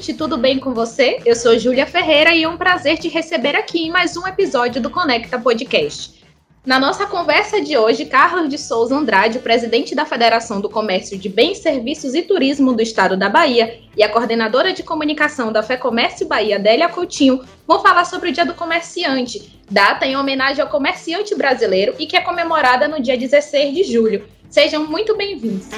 ouvinte, tudo bem com você? Eu sou Júlia Ferreira e é um prazer te receber aqui em mais um episódio do Conecta Podcast. Na nossa conversa de hoje, Carlos de Souza Andrade, presidente da Federação do Comércio de Bens, Serviços e Turismo do Estado da Bahia, e a coordenadora de comunicação da FEComércio Bahia, Délia Coutinho, vão falar sobre o Dia do Comerciante, data em homenagem ao comerciante brasileiro e que é comemorada no dia 16 de julho. Sejam muito bem-vindos.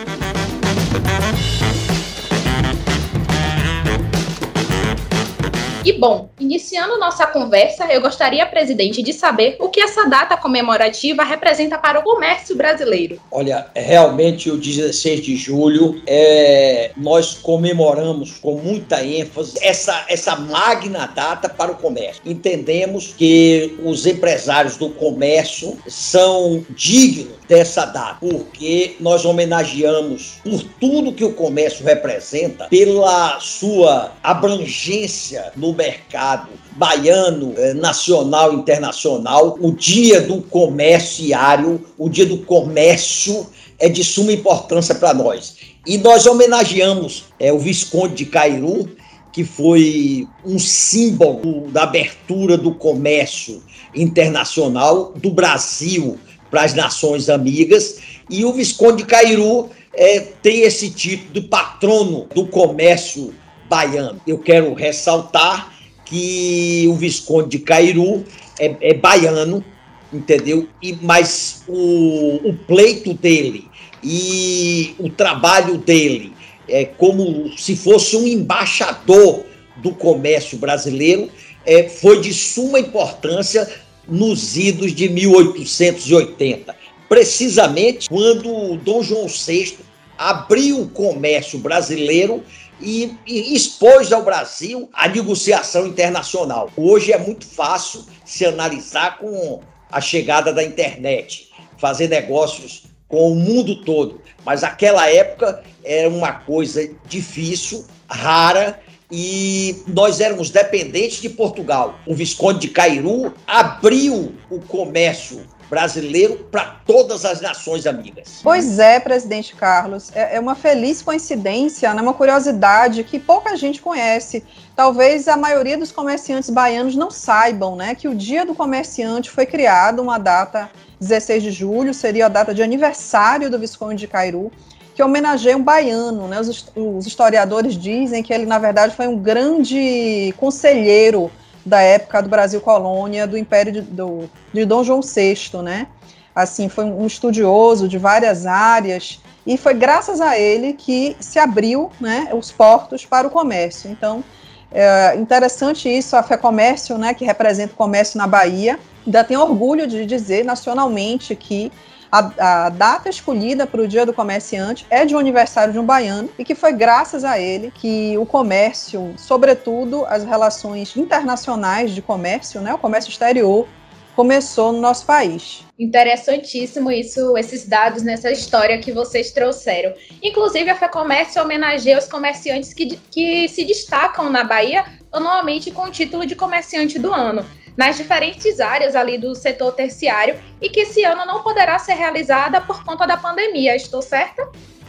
E bom, iniciando nossa conversa, eu gostaria, presidente, de saber o que essa data comemorativa representa para o comércio brasileiro. Olha, realmente o 16 de julho é, nós comemoramos com muita ênfase essa, essa magna data para o comércio. Entendemos que os empresários do comércio são dignos dessa data, porque nós homenageamos por tudo que o comércio representa, pela sua abrangência no mercado baiano, eh, nacional, internacional. O dia do comerciário, o dia do comércio é de suma importância para nós. E nós homenageamos é, o Visconde de Cairu, que foi um símbolo da abertura do comércio internacional do Brasil para as nações amigas. E o Visconde de Cairu é, tem esse título de patrono do comércio baiano. Eu quero ressaltar que o Visconde de Cairu é, é baiano, entendeu? E, mas o, o pleito dele e o trabalho dele é como se fosse um embaixador do comércio brasileiro, é, foi de suma importância nos idos de 1880, precisamente quando Dom João VI abriu o comércio brasileiro e, e, expôs ao Brasil a negociação internacional. Hoje é muito fácil se analisar com a chegada da internet, fazer negócios com o mundo todo, mas aquela época era uma coisa difícil, rara e nós éramos dependentes de Portugal. O Visconde de Cairu abriu o comércio brasileiro para todas as nações amigas. Pois é, presidente Carlos, é, é uma feliz coincidência, né, uma curiosidade que pouca gente conhece. Talvez a maioria dos comerciantes baianos não saibam, né, que o Dia do Comerciante foi criado uma data 16 de julho, seria a data de aniversário do Visconde de Cairu, que homenageia um baiano, né? Os, os historiadores dizem que ele na verdade foi um grande conselheiro da época do Brasil colônia, do Império de, do, de Dom João VI, né? Assim, foi um estudioso de várias áreas e foi graças a ele que se abriu, né, os portos para o comércio. Então, é interessante isso, a Fé Comércio, né, que representa o comércio na Bahia, ainda tem orgulho de dizer nacionalmente que a, a data escolhida para o Dia do Comerciante é de um aniversário de um baiano e que foi graças a ele que o comércio, sobretudo as relações internacionais de comércio, né, o comércio exterior, começou no nosso país. Interessantíssimo isso, esses dados nessa história que vocês trouxeram. Inclusive, a FEComércio homenageia os comerciantes que, que se destacam na Bahia, anualmente com o título de comerciante do ano nas diferentes áreas ali do setor terciário e que esse ano não poderá ser realizada por conta da pandemia. Estou certa?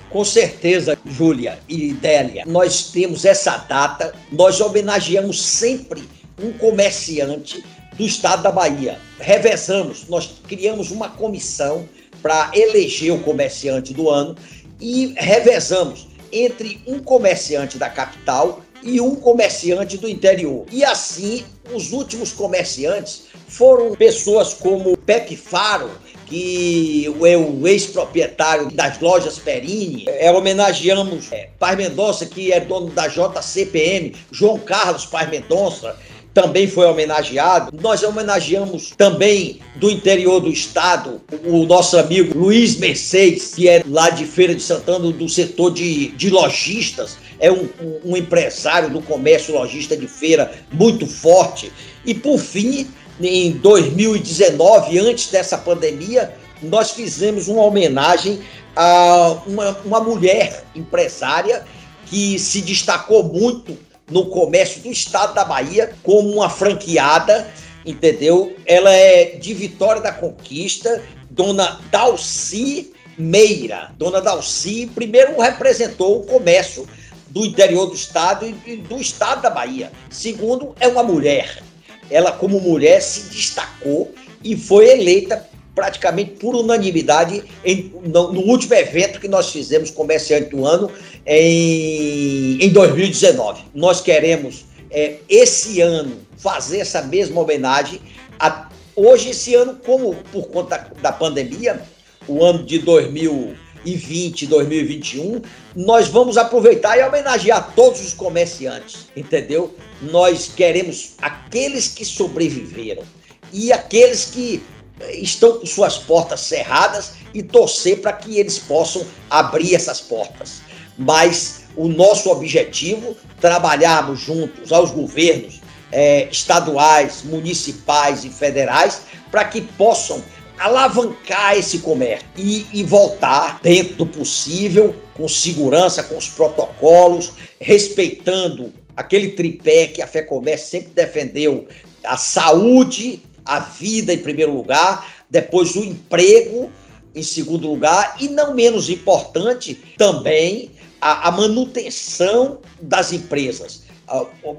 Com certeza, Júlia e Délia, nós temos essa data, nós homenageamos sempre um comerciante do estado da Bahia. Revezamos, nós criamos uma comissão para eleger o comerciante do ano e revezamos entre um comerciante da capital e um comerciante do interior. E assim, os últimos comerciantes foram pessoas como Pepe Faro, que é o ex-proprietário das lojas Perini. É, homenageamos é, Paz Mendonça, que é dono da JCPM, João Carlos Paz Mendonça, também foi homenageado. Nós homenageamos também do interior do estado o nosso amigo Luiz Mercedes, que é lá de Feira de Santana, do setor de, de lojistas é um, um empresário do comércio lojista de feira muito forte. E por fim, em 2019, antes dessa pandemia, nós fizemos uma homenagem a uma, uma mulher empresária que se destacou muito no comércio do estado da Bahia como uma franqueada, entendeu? Ela é de Vitória da Conquista, dona Dalci Meira. Dona Dalci primeiro representou o comércio do interior do estado e do estado da Bahia. Segundo, é uma mulher. Ela, como mulher, se destacou e foi eleita praticamente por unanimidade em, no, no, último evento que nós fizemos, comerciante do ano, em, em 2019. Nós queremos, é, esse ano, fazer essa mesma homenagem. A, hoje, esse ano, como por conta da pandemia, o ano de 2020, 2021, nós vamos aproveitar e homenagear todos os comerciantes, entendeu? Nós queremos aqueles que sobreviveram e aqueles que estão com suas portas cerradas e torcer para que eles possam abrir essas portas. Mas o nosso objetivo, trabalharmos juntos aos governos é, estaduais, municipais e federais para que possam alavancar esse comércio e, e, voltar dentro do possível, com segurança, com os protocolos, respeitando aquele tripé que a Fé Comércio sempre defendeu: a saúde, a vida em primeiro lugar, depois o emprego em segundo lugar e não menos importante também a, a manutenção das empresas.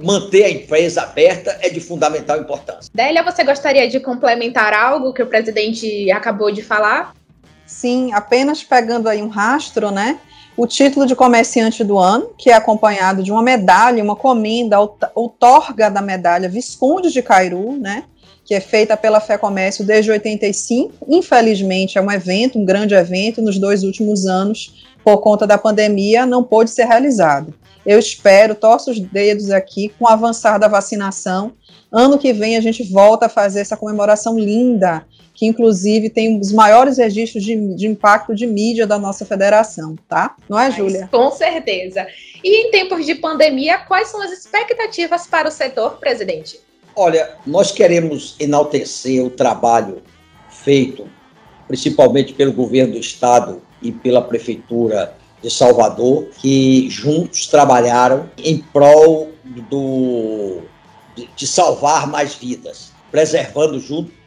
Manter a empresa aberta é de fundamental importância. Délia, você gostaria de complementar algo que o presidente acabou de falar? Sim, apenas pegando aí um rastro, né? O título de comerciante do ano, que é acompanhado de uma medalha, uma comenda, outorga da medalha Visconde de Cairu, né? que é feita pela Fé Comércio desde 85. Infelizmente, é um evento, um grande evento, nos dois últimos anos, por conta da pandemia, não pôde ser realizado. Eu espero, torço os dedos aqui, com o avançar da vacinação. Ano que vem a gente volta a fazer essa comemoração linda, que inclusive tem os maiores registros de, de impacto de mídia da nossa federação, tá? Não é, Júlia? Com certeza. E em tempos de pandemia, quais são as expectativas para o setor, presidente? Olha, nós queremos enaltecer o trabalho feito, principalmente pelo governo do estado e pela prefeitura de Salvador, que juntos trabalharam em prol do, de, salvar mais vidas, preservando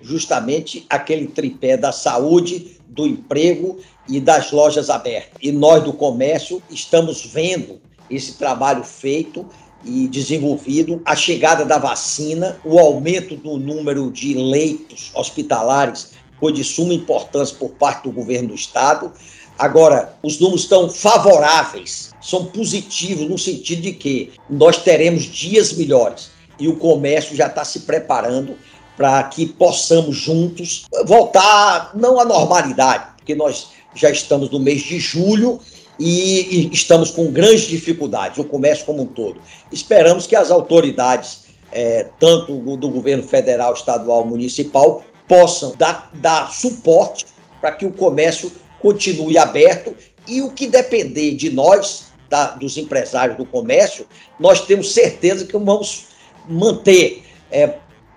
justamente aquele tripé da saúde, do emprego e das lojas abertas. E nós do comércio estamos vendo esse trabalho feito e desenvolvido, a chegada da vacina, o aumento do número de leitos hospitalares foi de suma importância por parte do governo do estado. Agora, os números estão favoráveis, são positivos no sentido de que nós teremos dias melhores e o comércio já está se preparando para que possamos juntos voltar, não à normalidade, porque nós já estamos no mês de julho e, estamos com grandes dificuldades, o comércio como um todo. Esperamos que as autoridades, é, tanto do governo federal, estadual, municipal, possam dar, dar suporte para que o comércio continue aberto e o que depender de nós, da, dos empresários do comércio, nós temos certeza que vamos manter é,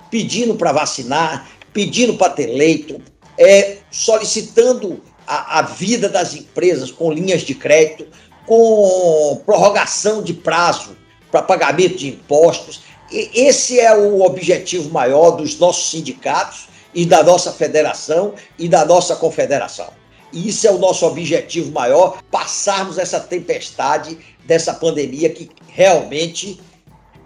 pedindo para vacinar, pedindo para ter leito, é, solicitando a, a vida das empresas com linhas de crédito, com prorrogação de prazo para pagamento de impostos. E esse é o objetivo maior dos nossos sindicatos e da nossa federação e da nossa confederação. E isso é o nosso objetivo maior, passarmos essa tempestade dessa pandemia que realmente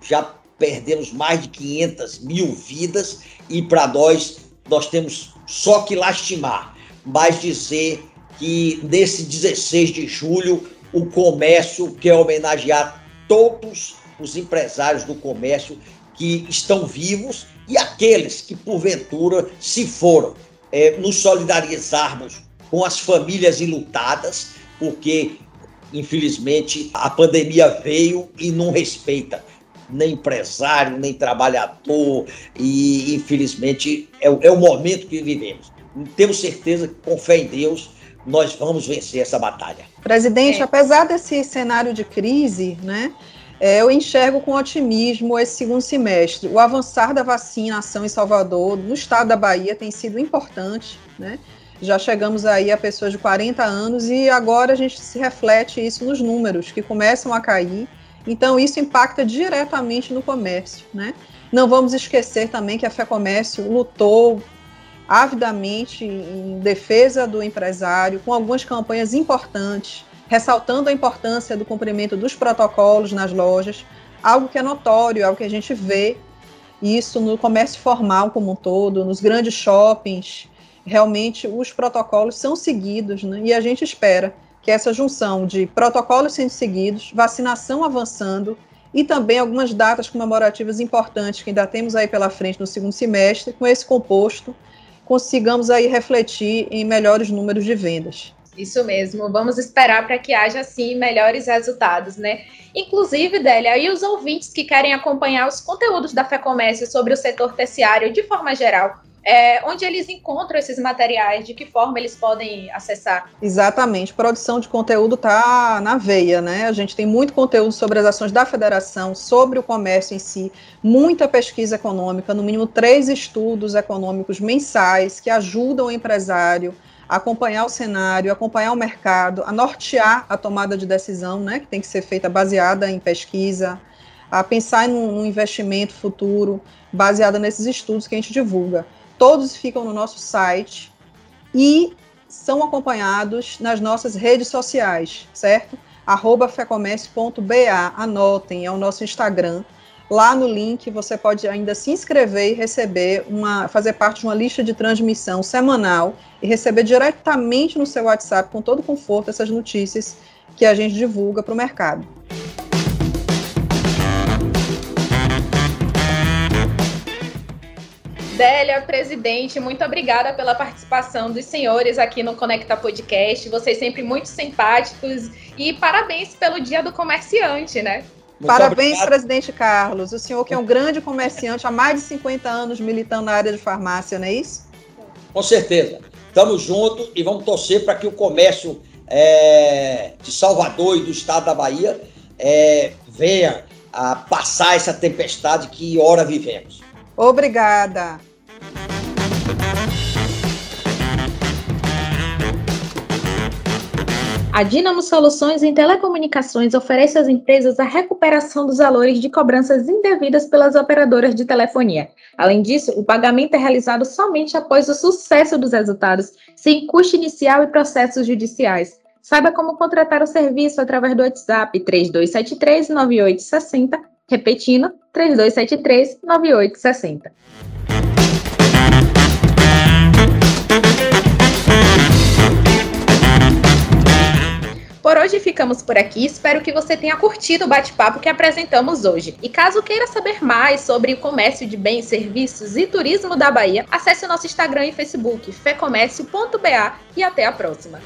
já perdemos mais de 500 mil vidas e para nós, nós temos só que lastimar mas dizer que nesse 16 de julho o comércio quer homenagear todos os empresários do comércio que estão vivos e aqueles que porventura se foram. É, nos solidarizarmos com as famílias enlutadas, porque infelizmente a pandemia veio e não respeita nem empresário, nem trabalhador, e infelizmente é, é o momento que vivemos temos certeza que, com fé em Deus, nós vamos vencer essa batalha. Presidente, é. apesar desse cenário de crise, né, é, eu enxergo com otimismo esse segundo semestre. O avançar da vacinação em Salvador, no estado da Bahia, tem sido importante, né? Já chegamos aí a pessoas de 40 anos e agora a gente se reflete isso nos números que começam a cair. Então isso impacta diretamente no comércio, né? Não vamos esquecer também que a Fé Comércio lutou avidamente em defesa do empresário, com algumas campanhas importantes ressaltando a importância do cumprimento dos protocolos nas lojas, algo que é notório, algo que a gente vê isso no comércio formal como um todo, nos grandes shoppings, realmente os protocolos são seguidos, né? e a gente espera que essa junção de protocolos sendo seguidos, vacinação avançando e também algumas datas comemorativas importantes que ainda temos aí pela frente no segundo semestre, com esse composto, consigamos aí refletir em melhores números de vendas. Isso mesmo, vamos esperar para que haja sim melhores resultados, né? Inclusive, Délia, e os ouvintes que querem acompanhar os conteúdos da FEComércio sobre o setor terciário de forma geral, é, onde eles encontram esses materiais, de que forma eles podem acessar? Exatamente, produção de conteúdo está na veia, né? A gente tem muito conteúdo sobre as ações da federação, sobre o comércio em si, muita pesquisa econômica, no mínimo três estudos econômicos mensais que ajudam o empresário acompanhar o cenário, acompanhar o mercado, a nortear a tomada de decisão, né? Que tem que ser feita baseada em pesquisa, a pensar num investimento futuro baseado nesses estudos que a gente divulga. Todos ficam no nosso site e são acompanhados nas nossas redes sociais, certo? Arroba fecomércio.ba, anotem, é o nosso Instagram. Lá no link você pode ainda se inscrever e receber uma, fazer parte de uma lista de transmissão semanal e receber diretamente no seu WhatsApp com todo conforto essas notícias que a gente divulga para o mercado. Délia, presidente, muito obrigada pela participação dos senhores aqui no Conecta Podcast. Vocês sempre muito simpáticos e parabéns pelo Dia do Comerciante, né? Muito parabéns, obrigado. presidente Carlos. O senhor que é um grande comerciante há mais de 50 anos militando na área de farmácia, não é isso? Com certeza. Estamos juntos e vamos torcer para que o comércio é, de Salvador e do estado da Bahia é, venha a passar essa tempestade que ora vivemos. Obrigada. A Dinamo Soluções em Telecomunicações oferece às empresas a recuperação dos valores de cobranças indevidas pelas operadoras de telefonia. Além disso, o pagamento é realizado somente após o sucesso dos resultados, sem custo inicial e processos judiciais. Saiba como contratar o serviço através do WhatsApp 3273 9860 Repetindo, 3273 9860. Por hoje ficamos por aqui. Espero que você tenha curtido o bate-papo que apresentamos hoje. E caso queira saber mais sobre o comércio de bens, serviços e turismo da Bahia, acesse o nosso Instagram e Facebook, fecomércio.ba e até a próxima.